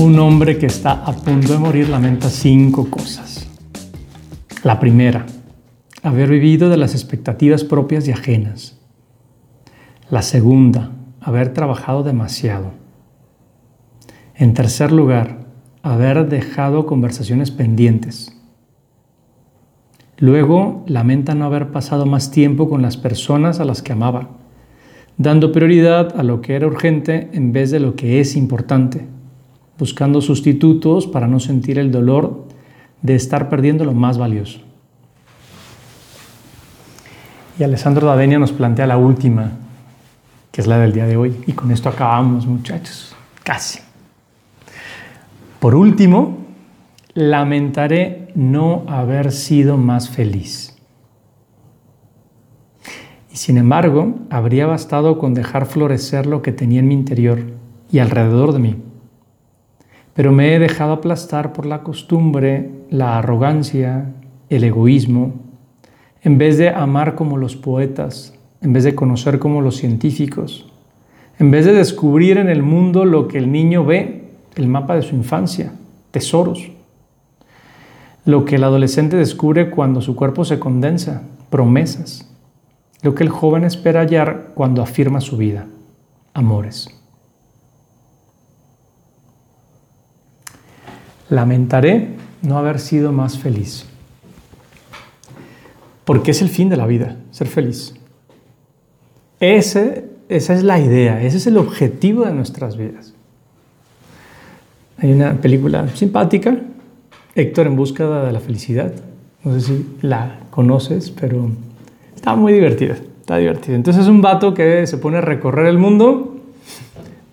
Un hombre que está a punto de morir lamenta cinco cosas. La primera, haber vivido de las expectativas propias y ajenas. La segunda, haber trabajado demasiado. En tercer lugar, haber dejado conversaciones pendientes. Luego, lamenta no haber pasado más tiempo con las personas a las que amaba, dando prioridad a lo que era urgente en vez de lo que es importante, buscando sustitutos para no sentir el dolor de estar perdiendo lo más valioso. Y Alessandro Davenia nos plantea la última, que es la del día de hoy. Y con esto acabamos, muchachos. Casi. Por último, lamentaré no haber sido más feliz. Y sin embargo, habría bastado con dejar florecer lo que tenía en mi interior y alrededor de mí. Pero me he dejado aplastar por la costumbre, la arrogancia, el egoísmo, en vez de amar como los poetas, en vez de conocer como los científicos, en vez de descubrir en el mundo lo que el niño ve, el mapa de su infancia, tesoros, lo que el adolescente descubre cuando su cuerpo se condensa, promesas, lo que el joven espera hallar cuando afirma su vida, amores. Lamentaré no haber sido más feliz. Porque es el fin de la vida, ser feliz. Esa es la idea, ese es el objetivo de nuestras vidas. Hay una película simpática, Héctor en búsqueda de la felicidad. No sé si la conoces, pero está muy divertida. Está divertida. Entonces es un vato que se pone a recorrer el mundo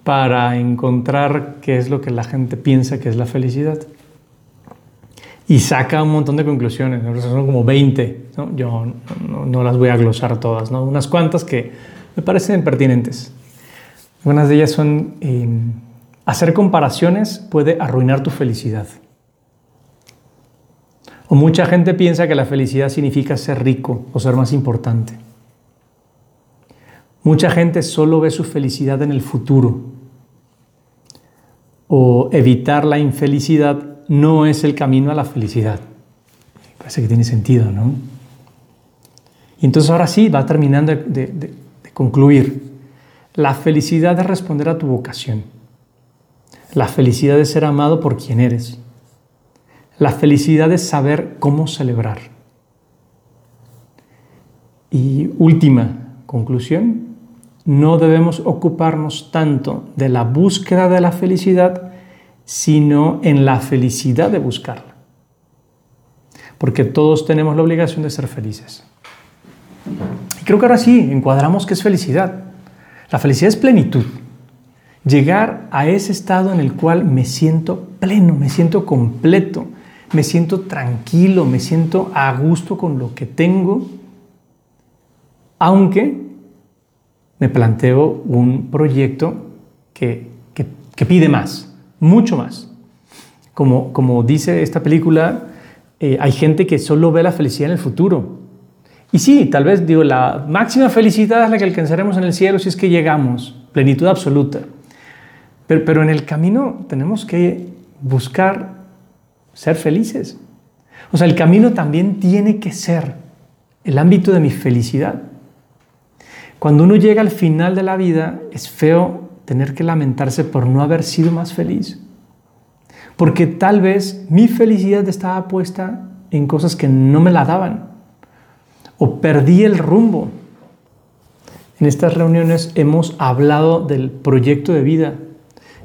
para encontrar qué es lo que la gente piensa que es la felicidad y saca un montón de conclusiones, son como 20, yo no, las voy a glosar todas, ¿no? unas cuantas que me parecen pertinentes. Algunas de ellas son, em, hacer comparaciones puede arruinar tu felicidad. O mucha gente piensa que la felicidad significa ser rico o ser más importante. Mucha gente solo ve su felicidad en el futuro. O evitar la infelicidad no es el camino a la felicidad. Parece que tiene sentido, ¿no? Y entonces ahora sí, va terminando de, concluir. La felicidad es responder a tu vocación. La felicidad es ser amado por quien eres. La felicidad es saber cómo celebrar. Y última conclusión, no debemos ocuparnos tanto de la búsqueda de la felicidad sino en la felicidad de buscarla. Porque todos tenemos la obligación de ser felices. Y creo que ahora sí, encuadramos qué es felicidad. La felicidad es plenitud. Llegar a ese estado en el cual me siento pleno, me siento completo, me siento tranquilo, me siento a gusto con lo que tengo, aunque me planteo un proyecto que, que pide más mucho más. Como, como dice esta película, eh, hay gente que solo ve la felicidad en el futuro. Y sí, tal vez digo, la máxima felicidad es la que alcanzaremos en el cielo si es que llegamos, plenitud absoluta. Pero, pero en el camino tenemos que buscar ser felices. O sea, el camino también tiene que ser el ámbito de mi felicidad. Cuando uno llega al final de la vida, es feo tener que lamentarse por no haber sido más feliz. Porque tal vez mi felicidad estaba puesta en cosas que no me la daban. O perdí el rumbo. En estas reuniones hemos hablado del proyecto de vida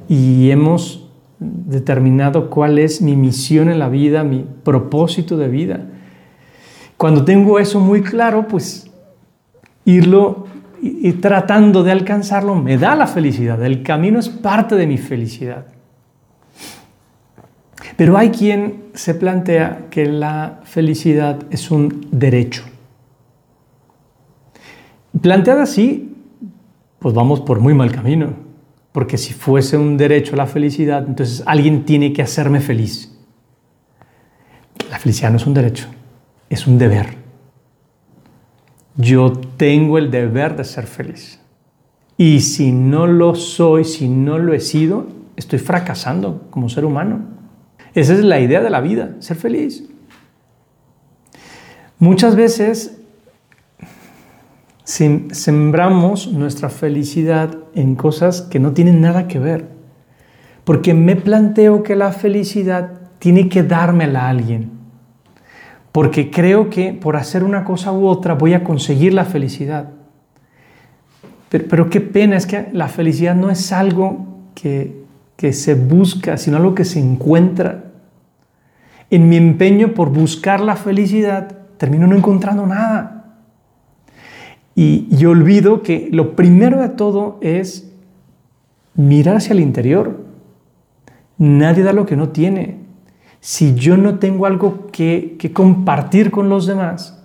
y hemos determinado cuál es mi misión en la vida, mi propósito de vida. Cuando tengo eso muy claro, pues irlo y, tratando de alcanzarlo me da la felicidad. El camino es parte de mi felicidad. Pero hay quien se plantea que la felicidad es un derecho. Planteada así, pues vamos por muy mal camino. Porque si fuese un derecho a la felicidad, entonces alguien tiene que hacerme feliz. La felicidad no es un derecho, es un deber yo tengo el deber de ser feliz. Y si no lo soy, si no lo he sido, estoy fracasando como ser humano. Esa es la idea de la vida, ser feliz. Muchas veces sembramos nuestra felicidad en cosas que no tienen nada que ver. Porque me planteo que la felicidad tiene que dármela a alguien. Porque creo que por hacer una cosa u otra voy a conseguir la felicidad. Pero, qué pena es que la felicidad no es algo que, que se busca, sino algo que se encuentra. En mi empeño por buscar la felicidad, termino no encontrando nada. Y, y olvido que lo primero de todo es mirar hacia el interior. Nadie da lo que no tiene. Si yo no tengo algo que, compartir con los demás,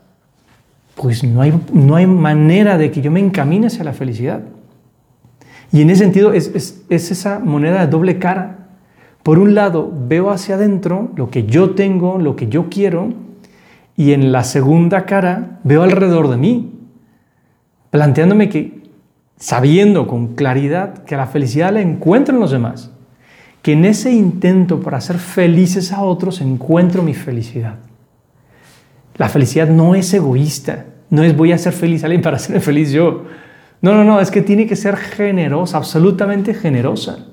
pues no hay, no hay manera de que yo me encamine hacia la felicidad. Y en ese sentido es, es, esa moneda de doble cara. Por un lado, veo hacia adentro lo que yo tengo, lo que yo quiero, y en la segunda cara veo alrededor de mí planteándome que, sabiendo con claridad que la felicidad la encuentro en los demás, que en ese intento para hacer felices a otros encuentro mi felicidad. La felicidad no es egoísta, no es voy a hacer feliz a alguien para hacerme feliz yo. No, no, no, es que tiene que ser generosa, absolutamente generosa.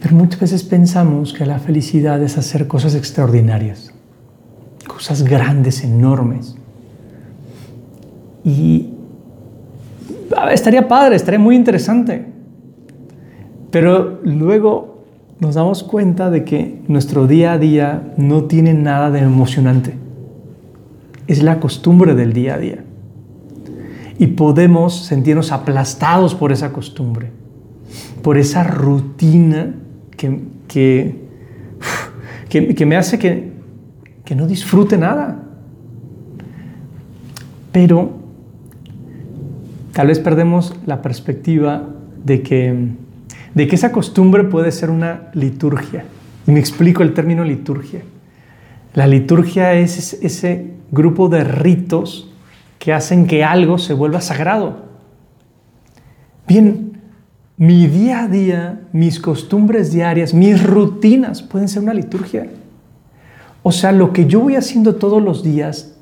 Pero muchas veces pensamos que la felicidad es hacer cosas extraordinarias cosas grandes, enormes. Y estaría padre, estaría muy interesante. Pero luego nos damos cuenta de que nuestro día a día no tiene nada de emocionante. Es la costumbre del día a día. Y podemos sentirnos aplastados por esa costumbre, por esa rutina que, que, que me hace que que no disfrute nada. Pero tal vez perdemos la perspectiva de que, de que esa costumbre puede ser una liturgia. Y me explico el término liturgia. La liturgia es ese grupo de ritos que hacen que algo se vuelva sagrado. Bien, mi día a día, mis costumbres diarias, mis rutinas pueden ser una liturgia. O sea, lo que yo voy haciendo todos los días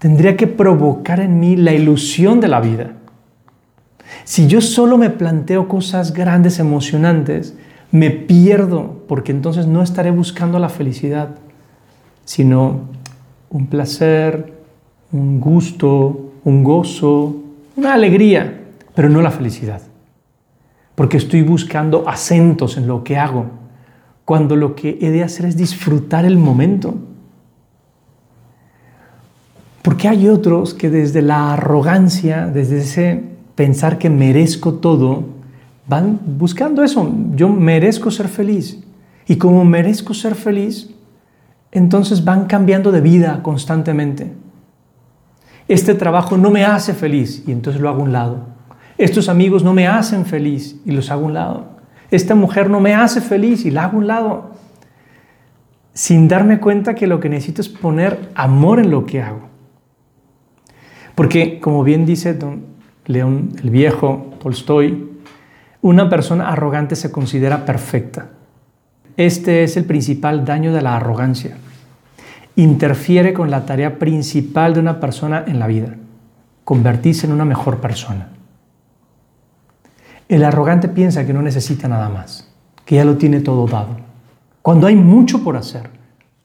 tendría que provocar en mí la ilusión de la vida. Si yo solo me planteo cosas grandes, emocionantes, me pierdo, porque entonces no estaré buscando la felicidad, sino un placer, un gusto, un gozo, una alegría, pero no la felicidad. Porque estoy buscando acentos en lo que hago, cuando lo que he de hacer es disfrutar el momento. Porque hay otros que desde la arrogancia, desde ese pensar que merezco todo, van buscando eso. Yo merezco ser feliz. Y como merezco ser feliz, entonces van cambiando de vida constantemente. Este trabajo no me hace feliz y entonces lo hago a un lado. Estos amigos no me hacen feliz y los hago a un lado esta mujer no me hace feliz y la hago a un lado, sin darme cuenta que lo que necesito es poner amor en lo que hago. Porque, como bien dice don León el Viejo, Tolstoy, una persona arrogante se considera perfecta. Este es el principal daño de la arrogancia. Interfiere con la tarea principal de una persona en la vida, convertirse en una mejor persona. El arrogante piensa que no necesita nada más, que ya lo tiene todo dado, cuando hay mucho por hacer,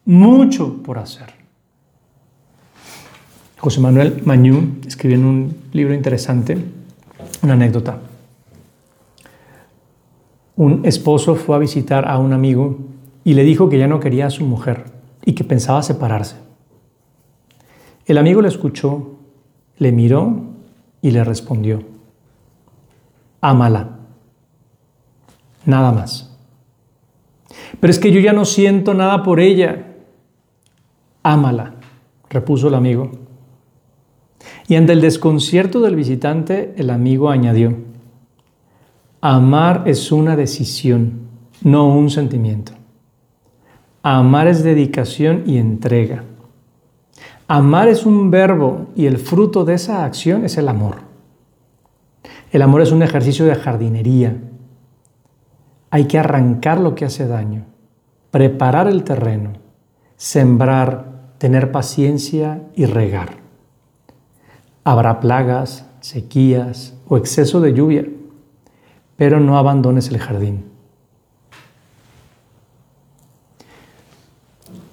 mucho por hacer. José Manuel Mañú escribió en un libro interesante una anécdota. Un esposo fue a visitar a un amigo y le dijo que ya no quería a su mujer y que pensaba separarse. El amigo le escuchó, le miró y le respondió, ámala. Nada más. Pero es que yo ya no siento nada por ella. Ámala, repuso el amigo. Y ante el desconcierto del visitante, el amigo añadió, amar es una decisión, no un sentimiento. Amar es dedicación y entrega. Amar es un verbo y el fruto de esa acción es el amor. El amor es un ejercicio de jardinería. Hay que arrancar lo que hace daño, preparar el terreno, sembrar, tener paciencia y regar. Habrá plagas, sequías o exceso de lluvia, pero no abandones el jardín.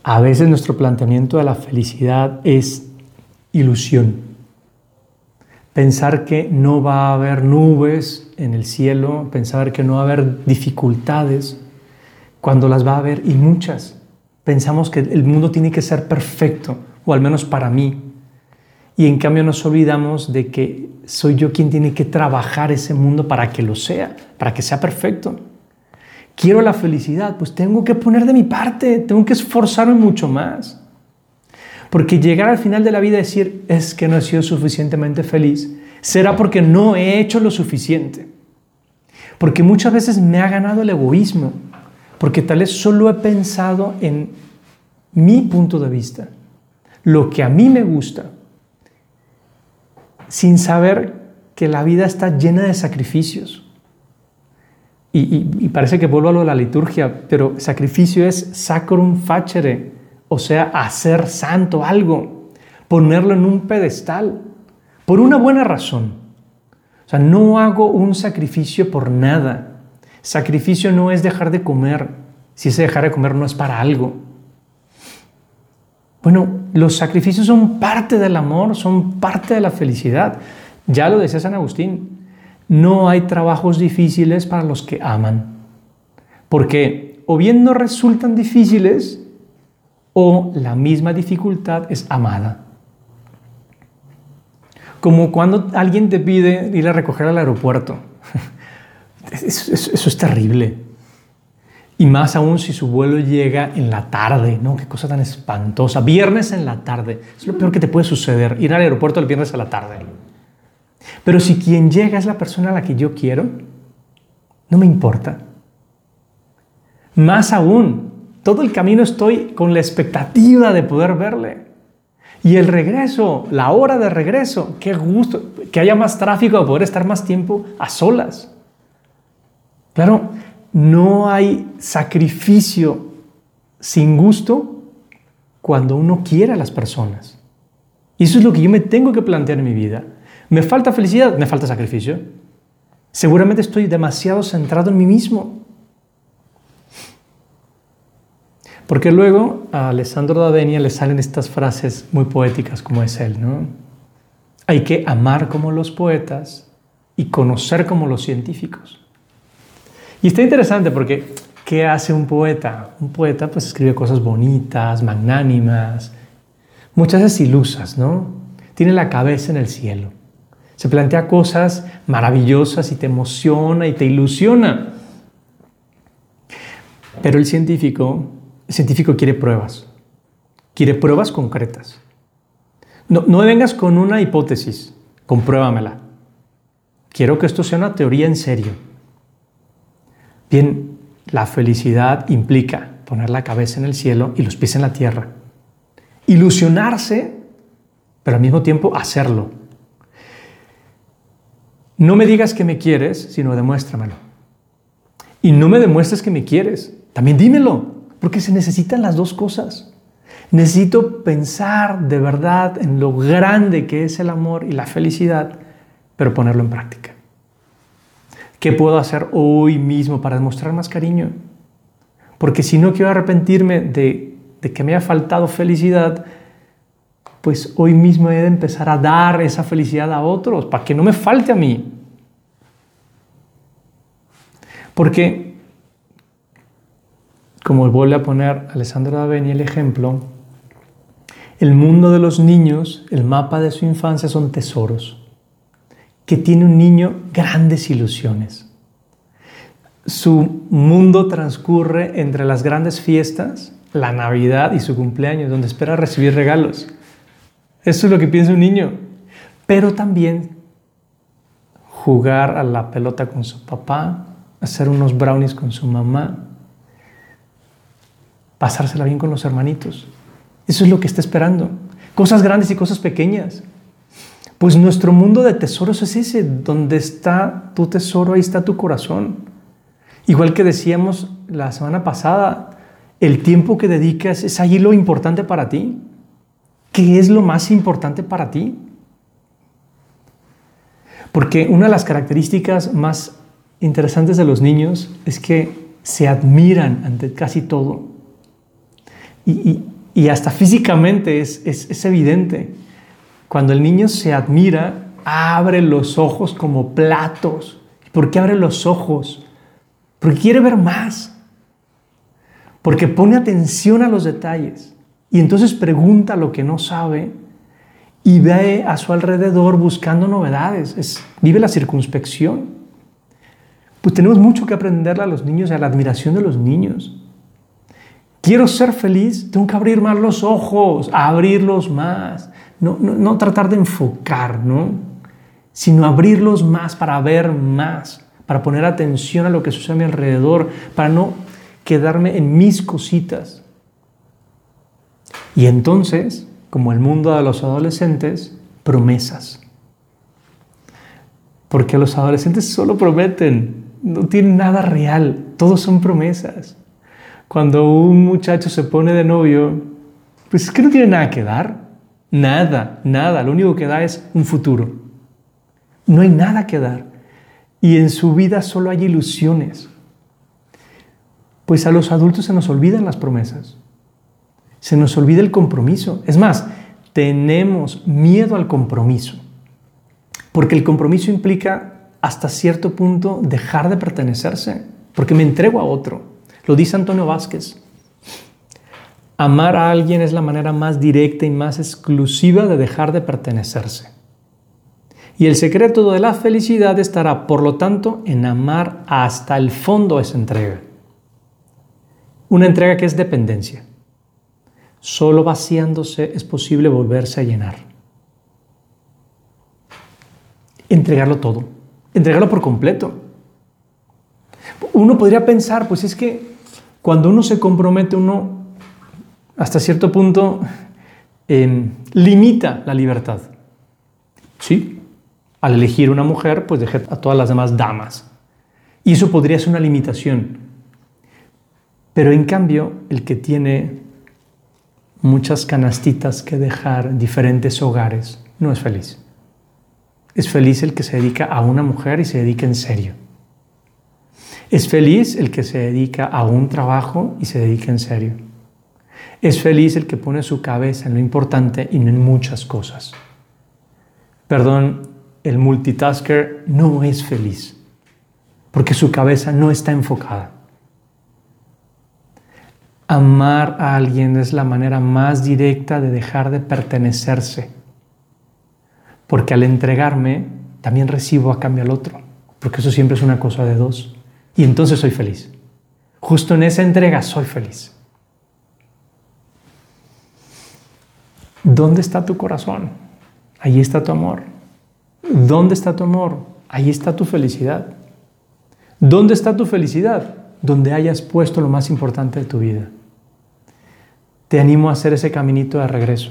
A veces nuestro planteamiento de la felicidad es ilusión. Pensar que no va a haber nubes en el cielo, pensar que no va a haber dificultades, cuando las va a haber y muchas. Pensamos que el mundo tiene que ser perfecto, o al menos para mí. Y en cambio nos olvidamos de que soy yo quien tiene que trabajar ese mundo para que lo sea, para que sea perfecto quiero la felicidad, pues tengo que poner de mi parte, tengo que esforzarme mucho más. Porque llegar al final de la vida y decir, es que no he sido suficientemente feliz, será porque no he hecho lo suficiente. Porque muchas veces me ha ganado el egoísmo, porque tal vez solo he pensado en mi punto de vista, lo que a mí me gusta, sin saber que la vida está llena de sacrificios y, parece que vuelvo a lo de la liturgia, pero sacrificio es sacrum facere, o sea, hacer santo algo, ponerlo en un pedestal, por una buena razón. O sea, no hago un sacrificio por nada. Sacrificio no es dejar de comer, si ese dejar de comer no es para algo. Bueno, los sacrificios son parte del amor, son parte de la felicidad. Ya lo decía San Agustín, no hay trabajos difíciles para los que aman, porque o bien no resultan difíciles o la misma dificultad es amada. Como cuando alguien te pide ir a recoger al aeropuerto. Eso, es terrible. Y más aún si su vuelo llega en la tarde, ¿no? Qué cosa tan espantosa. Viernes en la tarde. Es lo peor que te puede suceder, ir al aeropuerto el viernes a la tarde. Pero si quien llega es la persona a la que yo quiero, no me importa. Más aún, todo el camino estoy con la expectativa de poder verle. Y el regreso, la hora de regreso, qué gusto, que haya más tráfico, de poder estar más tiempo a solas. Claro, no hay sacrificio sin gusto cuando uno quiere a las personas. Y eso es lo que yo me tengo que plantear en mi vida. ¿Me falta felicidad? Me falta sacrificio. Seguramente estoy demasiado centrado en mí mismo. Porque luego a Alessandro D'Avenia le salen estas frases muy poéticas como es él, ¿no? Hay que amar como los poetas y conocer como los científicos. Y está interesante porque ¿qué hace un poeta? Un poeta pues escribe cosas bonitas, magnánimas, muchas veces ilusas, ¿no? Tiene la cabeza en el cielo. Se plantea cosas maravillosas y te emociona y te ilusiona. Pero el científico, el científico quiere pruebas. Quiere pruebas concretas. No, no vengas con una hipótesis, compruébamela. Quiero que esto sea una teoría en serio. Bien, la felicidad implica poner la cabeza en el cielo y los pies en la tierra. Ilusionarse, pero al mismo tiempo hacerlo. No me digas que me quieres, sino demuéstramelo. Y no me demuestres que me quieres, también dímelo, porque se necesitan las dos cosas. Necesito pensar de verdad en lo grande que es el amor y la felicidad, pero ponerlo en práctica. ¿Qué puedo hacer hoy mismo para demostrar más cariño? Porque si no quiero arrepentirme de, que me haya faltado felicidad, pues hoy mismo he de empezar a dar esa felicidad a otros para que no me falte a mí. Porque, como vuelve a poner Alessandro Daveni el ejemplo, el mundo de los niños, el mapa de su infancia son tesoros. Que tiene un niño grandes ilusiones. Su mundo transcurre entre las grandes fiestas, la Navidad y su cumpleaños, donde espera recibir regalos. Eso es lo que piensa un niño. Pero también jugar a la pelota con su papá, hacer unos brownies con su mamá, pasársela bien con los hermanitos. Eso es lo que está esperando. Cosas grandes y cosas pequeñas. Pues nuestro mundo de tesoros es ese, donde está tu tesoro, ahí está tu corazón. Igual que decíamos la semana pasada, el tiempo que dedicas es ahí lo importante para ti. ¿Qué es lo más importante para ti? Porque una de las características más interesantes de los niños es que se admiran ante casi todo. Y, hasta físicamente es, es evidente. Cuando el niño se admira, abre los ojos como platos. ¿Por qué abre los ojos? Porque quiere ver más. Porque pone atención a los detalles. Y entonces pregunta lo que no sabe y ve a su alrededor buscando novedades. Es, vive la circunspección. Pues tenemos mucho que aprenderle a los niños y a la admiración de los niños. Quiero ser feliz, tengo que abrir más los ojos, abrirlos más. No, no, tratar de enfocar, ¿no? Sino abrirlos más para ver más, para poner atención a lo que sucede a mi alrededor, para no quedarme en mis cositas. Y entonces como el mundo de los adolescentes, promesas. Porque los adolescentes solo prometen, no tienen nada real, todos son promesas. Cuando un muchacho se pone de novio, pues es que no tiene nada que dar, nada, nada, lo único que da es un futuro. No hay nada que dar. Y en su vida solo hay ilusiones. Pues a los adultos se nos olvidan las promesas se nos olvida el compromiso. Es más, tenemos miedo al compromiso, porque el compromiso implica hasta cierto punto dejar de pertenecerse, porque me entrego a otro. Lo dice Antonio Vázquez. Amar a alguien es la manera más directa y más exclusiva de dejar de pertenecerse. Y el secreto de la felicidad estará, por lo tanto, en amar hasta el fondo esa entrega. Una entrega que es dependencia. Solo vaciándose es posible volverse a llenar. Entregarlo todo, entregarlo por completo. Uno podría pensar, pues es que cuando uno se compromete, uno hasta cierto punto em, limita la libertad. Sí, al elegir una mujer, pues dejar a todas las demás damas. Y eso podría ser una limitación. Pero en cambio, el que tiene muchas canastitas que dejar, diferentes hogares, no es feliz. Es feliz el que se dedica a una mujer y se dedica en serio. Es feliz el que se dedica a un trabajo y se dedica en serio. Es feliz el que pone su cabeza en lo importante y no en muchas cosas. Perdón, el multitasker no es feliz porque su cabeza no está enfocada. Amar a alguien es la manera más directa de dejar de pertenecerse. Porque al entregarme, también recibo a cambio al otro. Porque eso siempre es una cosa de dos. Y entonces soy feliz. Justo en esa entrega soy feliz. ¿Dónde está tu corazón? Ahí está tu amor. ¿Dónde está tu amor? Ahí está tu felicidad. ¿Dónde está tu felicidad? Donde hayas puesto lo más importante de tu vida te animo a hacer ese caminito de regreso.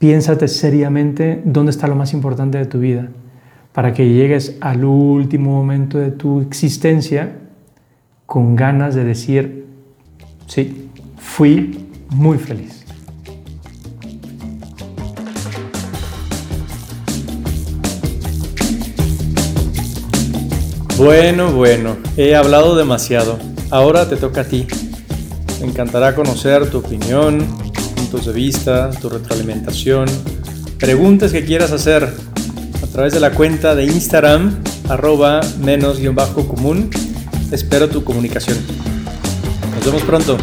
Piénsate seriamente dónde está lo más importante de tu vida para que llegues al último momento de tu existencia con ganas de decir, sí, fui muy feliz. Bueno, bueno, he hablado demasiado. Ahora te toca a ti. Me encantará conocer tu opinión, puntos de vista, tu retroalimentación, preguntas que quieras hacer a través de la cuenta de Instagram arroba menos-común. Espero tu comunicación. Nos vemos pronto.